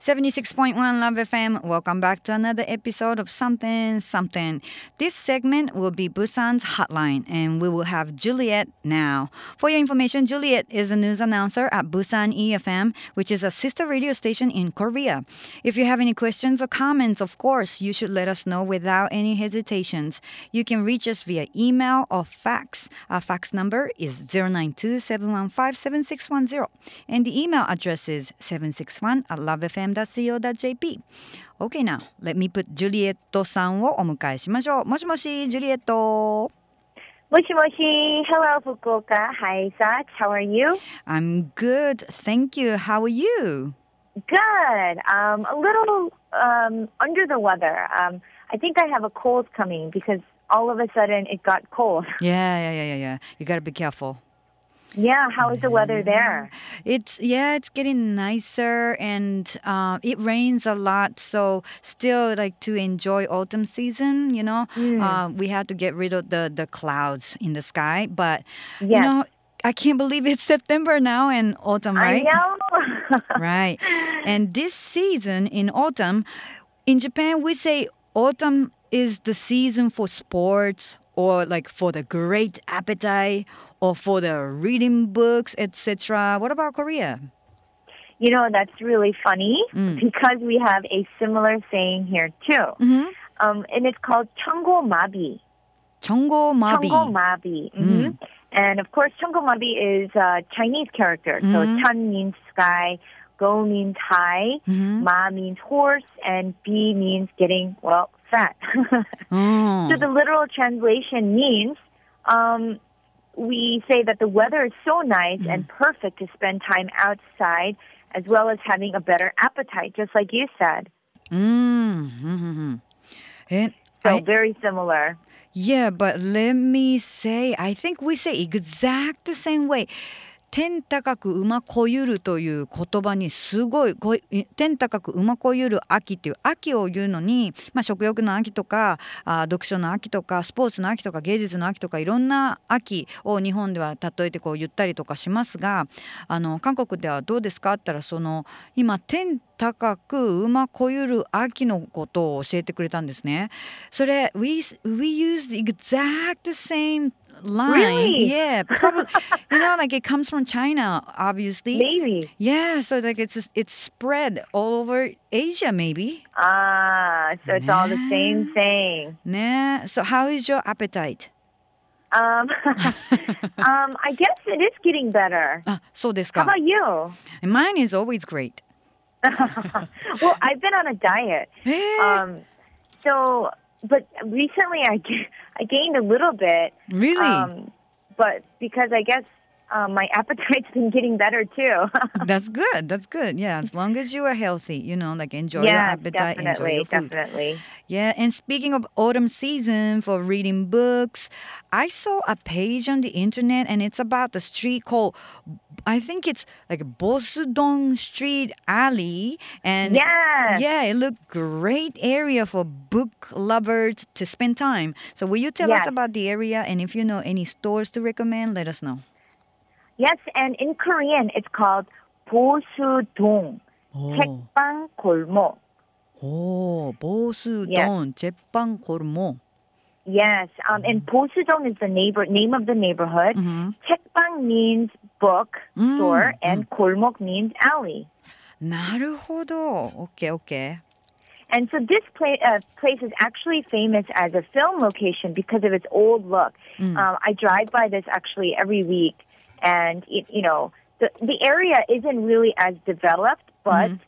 76.1 Love FM. Welcome back to another episode of Something Something. This segment will be Busan's hotline, and we will have Juliet now. For your information, Juliet is a news announcer at Busan EFM, which is a sister radio station in Korea. If you have any questions or comments, of course, you should let us know without any hesitations. You can reach us via email or fax. Our fax number is 092 715 7610, and the email address is 761 at lovefm.co.jp. Okay, now, let me put ジュリエットさんをお迎えしましょう。もしもし、ジュリエット。 Moshi Moshi. Hello, Fukuoka. Hi, Sach. How are you? I'm good, thank you. How are you? Good. Um, a little um, under the weather. Um, I think I have a cold coming because all of a sudden it got cold. Yeah, yeah, yeah, yeah, yeah. You gotta be careful. Yeah, how is the weather there? It's yeah, it's getting nicer and uh, it rains a lot. So still like to enjoy autumn season. You know, uh, we had to get rid of the the clouds in the sky, but you know, I can't believe it's September now and autumn, right? I know. right. And this season in autumn, in Japan, we say autumn is the season for sports or like for the great appetite or for the reading books, etc. What about Korea? you know, that's really funny Mm. because we have a similar saying here too. Mm-hmm. Um, and it's called Chongo Mabi. Chongo Mabi. Chongo Mabi. Mm. And of course, Chongo Mabi is a Chinese character. So Mhm. Chan means sky, Go means high, Mhm. Ma means horse, and Bi means getting, well, fat. Oh. so the literal translation means um, we say that the weather is so nice and perfect to spend time outside as well as having a better appetite, just like you said. Mm. Mm-hmm. And So I- very similar. Yeah, but let me say, I think we say exact the same way. 天高く馬こゆるという言葉にすごい天高く馬こゆる秋っていう秋を言うのに、まあ、食欲の秋とかあ読書の秋とかスポーツの秋とか芸術の秋とかいろんな秋を日本では例えてこう言ったりとかしますがあの韓国ではどうですかって言ったらその今天高く馬こゆる秋のことを教えてくれたんですね。それ we we use exact same line. Really? Yeah, probably. you know, like it comes from China, obviously. Maybe. Yeah, so like it's it's spread all over Asia, maybe. Ah, so it's nah. all the same thing. Nah. So how is your appetite? Um, um, I guess it is getting better. Ah, so this How about you? And mine is always great. well, I've been on a diet. Eh. um, so but recently I, I gained a little bit. really? Um, but because I guess um, my appetite's been getting better too. That's good. That's good. Yeah, as long as you are healthy, you know, like enjoy your appetite, enjoy your food. definitely. Yeah, and speaking of autumn season for reading books, I saw a page on the internet and it's about the street called I think it's like Bosudong Street Alley and Yes. yeah, it looked great area for book lovers to spend time. So will you tell us Yes. about the area and if you know any stores to recommend, let us know. Yes, and in Korean it's called 보수동, Oh, 책방 골목. oh Bosudong Jeppang Kormo. Yes, Yes, um, and Posudong is the neighbor name of the neighborhood. Chekbang mm-hmm. means book mm-hmm. store, and Kolmok mm-hmm. means alley. なるほど. Okay, okay. And so this pla- uh, place is actually famous as a film location because of its old look. Mm. Um, I drive by this actually every week, and it, you know the the area isn't really as developed, but mm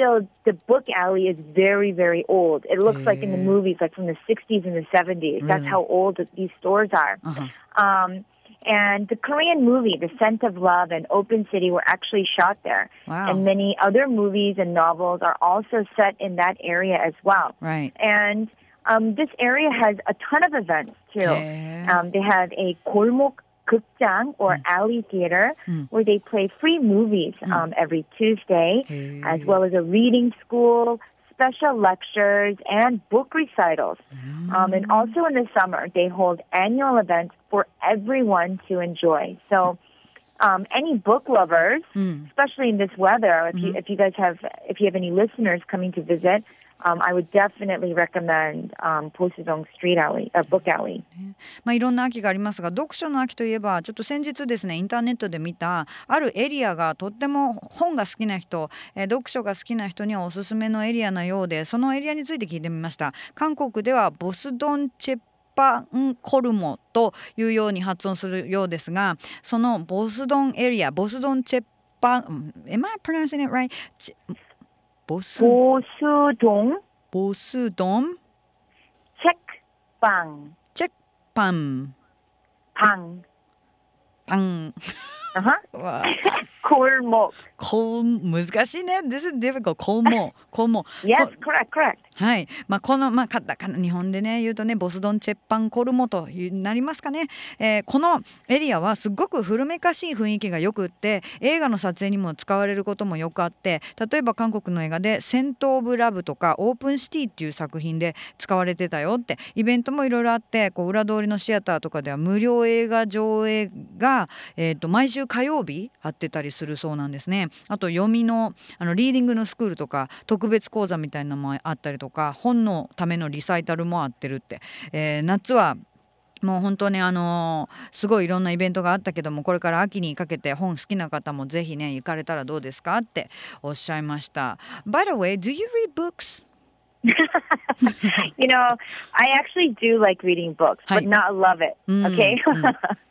still the book alley is very very old. It looks like in the movies, like from the 60s and the 70s. That's how old these stores are. Uh-huh. Um, and the Korean movie, The Scent of Love and Open City, were actually shot there. Wow. And many other movies and novels are also set in that area as well. Right. And um, this area has a ton of events too. Yeah. Um, they have a 골 Gukjang or mm. Alley Theater, mm. where they play free movies mm. um, every Tuesday, as well as a reading school, special lectures, and book recitals. Um, and mm. also in the summer, they hold annual events for everyone to enjoy. So um, any book lovers, Mm. especially in this weather, if you if you guys have if you have any listeners coming to visit, um, I would definitely recommend um, Posidong Street Alley, uh, Book Alley. まあ、いろんな秋がありますが読書の秋といえばちょっと先日ですねインターネットで見たあるエリアがとっても本が好きな人、えー読書が好きな人にはおすすめのエリアのようでそのエリアについて聞いてみました韓国ではボスドンチェパンコルモというように発音するようですがそのボスドンエリアボスドンチェパン Am I pronouncing it right? チボス Bosudong ボスドン？Checkbang チェッパン。Pang. パン Uh-huh. わ Kormok. こう難しいね。This is difficult. こうもこうも Yes, こ correct, correct. はい。まあこのまあカタカナ日本でね言うとねボスドンチェッパンコルモとなりますかね。えーこのエリアはすごく古めかしい雰囲気がよくって映画の撮影にも使われることもよくあって例えば韓国の映画で「セント・オブ・ラブ」とか「オープン・シティ」っていう作品で使われてたよってイベントもいろいろあってこう裏通りのシアターとかでは無料映画上映が、えー、と毎週火曜日あってたりするそうなんですね。あと読みのあのリーディングのスクールとか特別講座みたいなのもあったりとか本のためのリサイタルもあってるって、えー夏はもう本当にあのーすごいいろんなイベントがあったけどもこれから秋にかけて本好きな方もぜひね行かれたらどうですかっておっしゃいました。By the way, do you read books? You know, I actually do like reading books, but not love it. Mm, Okay?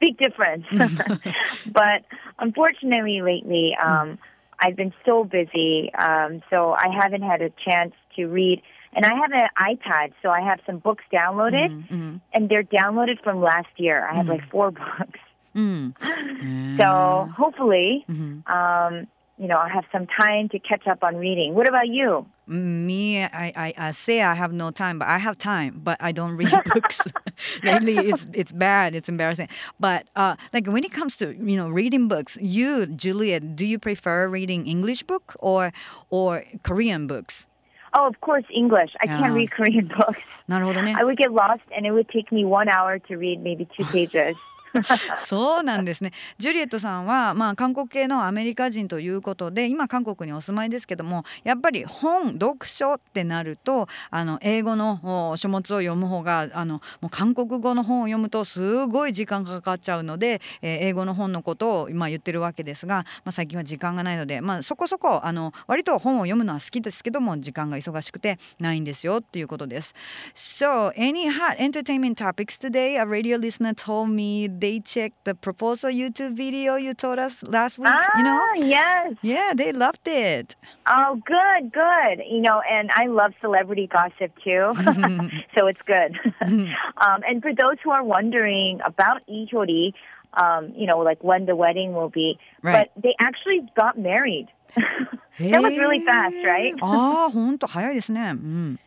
big difference. but unfortunately, lately, um, I've been so busy, um, so I haven't had a chance to read. And I have an iPad, so I have some books downloaded, mm-hmm. mm-hmm. and they're downloaded from last year. I have mm-hmm. like mm. four books. Mm. So hopefully, mm-hmm. um, you know, I have some time to catch up on reading. What about you? Me, I, I, I say I have no time, but I have time, but I don't read books. Lately, it's it's bad. It's embarrassing. But uh, like when it comes to you know reading books, you Juliet, do you prefer reading English book or or Korean books? Oh, of course, English. I can't read Korean books. I would get lost, and it would take me one hour to read maybe two pages. そうなんですね。ジュリエットさんは、まあ、韓国系のアメリカ人ということで今韓国にお住まいですけどもやっぱり本読書ってなるとあの英語の書物を読む方があのもう韓国語の本を読むとすごい時間がかかっちゃうので、えー英語の本のことを今言ってるわけですが、まあ、最近は時間がないので、まあ、そこそこあの割と本を読むのは好きですけども時間が忙しくてないんですよっていうことです。So, any hot entertainment topics today? A radio listener told me they checked the proposal YouTube video you told us last week. ah, you know? yes. Yeah, they loved it. Oh, good, good. You know, and I love celebrity gossip too, so it's good. um, and for those who are wondering about Lee Hyori, um, you know, like when the wedding will be, Right. but they actually got married. that was really fast, right? ああ、本当早いですね。うん。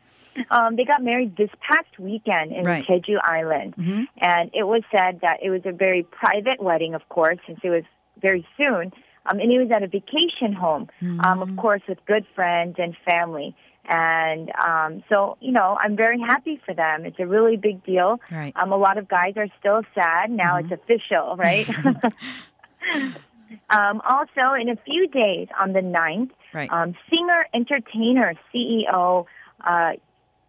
Um, they got married this past weekend in Right. Jeju Island. Mhm. And it was said that it was a very private wedding, of course, since it was very soon. Um, and it was at a vacation home, um, of course, with good friends and family. And um, so, you know, I'm very happy for them. It's a really big deal. Right. Um, a lot of guys are still sad. Now it's official, right? um, also, in a few days, on the 9th, Right. um, singer entertainer CEO uh,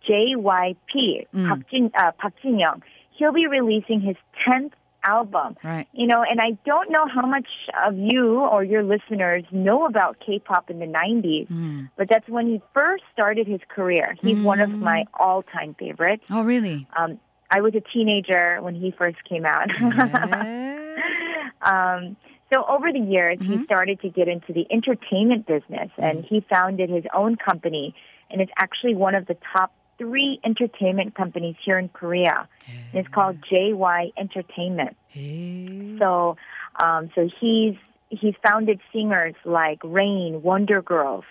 JYP Mm. Park Jin uh, Park Jin Young, he'll be releasing his 10th album. Right. You know, and I don't know how much of you or your listeners know about K-pop in the 90s, Mm. but that's when he first started his career. He's one of my all-time favorites. Oh, really? Um, I was a teenager when he first came out. Eh? um, so over the years, he started to get into the entertainment business, and he founded his own company, and it's actually one of the top three entertainment companies here in Korea. And it's called JY Entertainment. へえ So, um, so he's he's founded singers like Rain, Wonder Girls,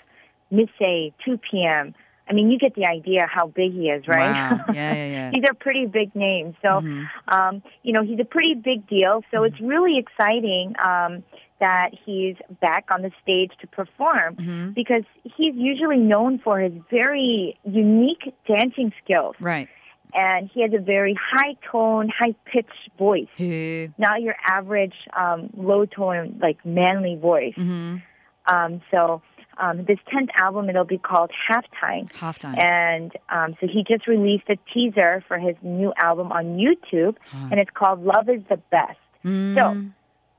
Miss A, 2PM I mean, you get the idea how big he is, right? Wow. Yeah, yeah, yeah. These are pretty big names. So, um, you know, he's a pretty big deal. So it's really exciting um, that he's back on the stage to perform mm-hmm. because he's usually known for his very unique dancing skills. Right. And he has a very high tone, high pitched voice—not your average um, low tone, like manly voice. Mm-hmm. Um, so um, this 10th album, it'll be called Halftime. Halftime. And um, so he just released a teaser for his new album on YouTube, huh. and it's called Love is the Best. Mm. So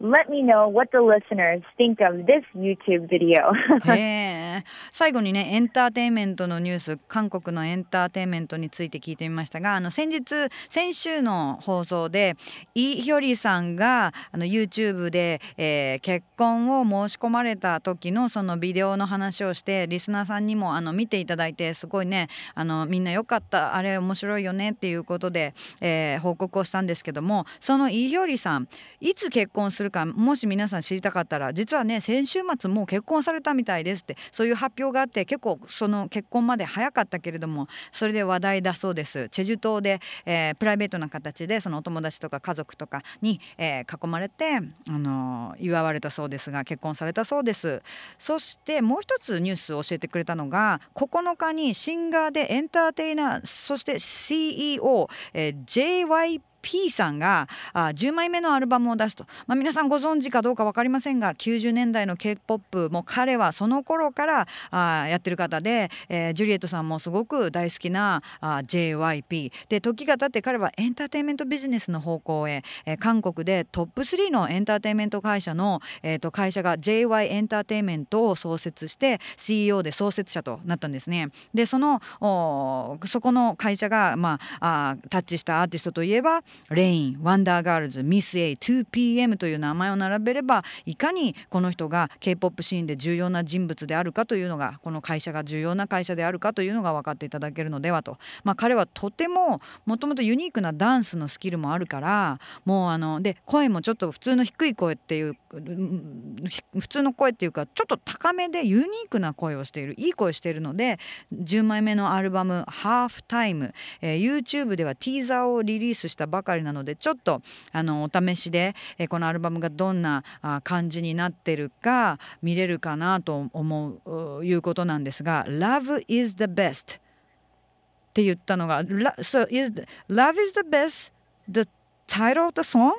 let me know what the listeners think of this YouTube video. 最後にねエンターテインメントのニュース韓国のエンターテインメントについて聞いてみましたがあの先日先週の放送でイ・ヒョリさんがあの YouTube で、えー結婚を申し込まれた時のそのビデオの話をしてリスナーさんにもあの見ていただいてすごいねあのみんなよかったあれ面白いよねっていうことで、えー報告をしたんですけどもそのイ・ヒョリさんいつ結婚するかもし皆さん知りたかったら実はね先週末もう結婚されたみたいですってそういう発表があって結構その結婚まで早かったけれどもそれで話題だそうです。チェジュ島で、えープライベートな形でそのお友達とか家族とかに、えー囲まれて、あのー祝われたそうですが結婚されたそうです。そしてもう一つニュースを教えてくれたのが9日にシンガーでエンターテイナーそして CEOJYP P さんがあ10枚目のアルバムを出すと、まあ、皆さんご存知かどうか分かりませんが90年代の k p o p も彼はその頃からあやってる方で、えージュリエットさんもすごく大好きなあ JYP で時が経って彼はエンターテインメントビジネスの方向へ、えー韓国でトップ3のエンターテインメント会社の、えー、と会社が JY エンターテインメントを創設して CEO で創設者となったんですね。でそのおそこの会社が、まあ、あタッチしたアーティストといえばレイン、ワンダーガールズ、ミス A、2PM という名前を並べればいかにこの人が K-POP シーンで重要な人物であるかというのがこの会社が重要な会社であるかというのが分かっていただけるのではと、まあ、彼はとてももともとユニークなダンスのスキルもあるからもうあので声もちょっと普通の低い声っていう普通の声っていうかちょっと高めでユニークな声をしているいい声をしているので10枚目のアルバム「ハーフタイム」えー YouTube ではティーザーをリリースしたばかりなのでちょっとあのお試しで、えーこのアルバムがどんなあ感じになってるか見れるかなと思うういうことなんですが「Love is the best」って言ったのが「La- So is the, Love is the best the title of the song?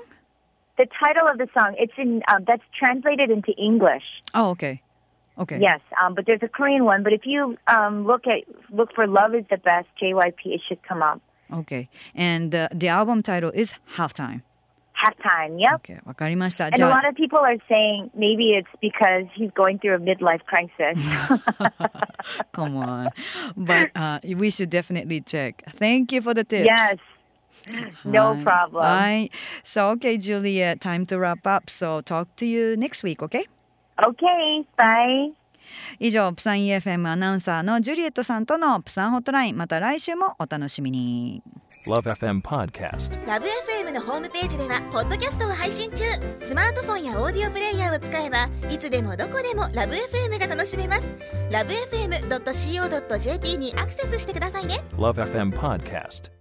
the title of the song, it's in um, that's translated into English. Oh, okay. Okay. Yes, um, but there's a Korean one. But if you um, look at look for "Love Is the Best" JYP, it should come up. Okay. And uh, the album title is Halftime. Halftime. Yep. Okay. わかりました。 And じ a ゃ lot あ of people are saying maybe it's because he's going through a midlife crisis. Come on. But uh, we should definitely check. Thank you for the tips. yes. No はい problem. はい。So, okay, Juliet, time to wrap up. So, talk to you next week, okay? Okay. Bye. 以上、プサン EFM アナウンサーのジュリエットさんとのプサンホットライン。また来週もお楽しみに。Love FM Podcast. ラブ f m のホームページではポッドキャストを配信中スマートフォンやオーディオプレイヤーを使えばいつでもどこでもラブ f m が楽しめますラブ FM.co.jp にアクセスしてくださいね Love FM Podcast.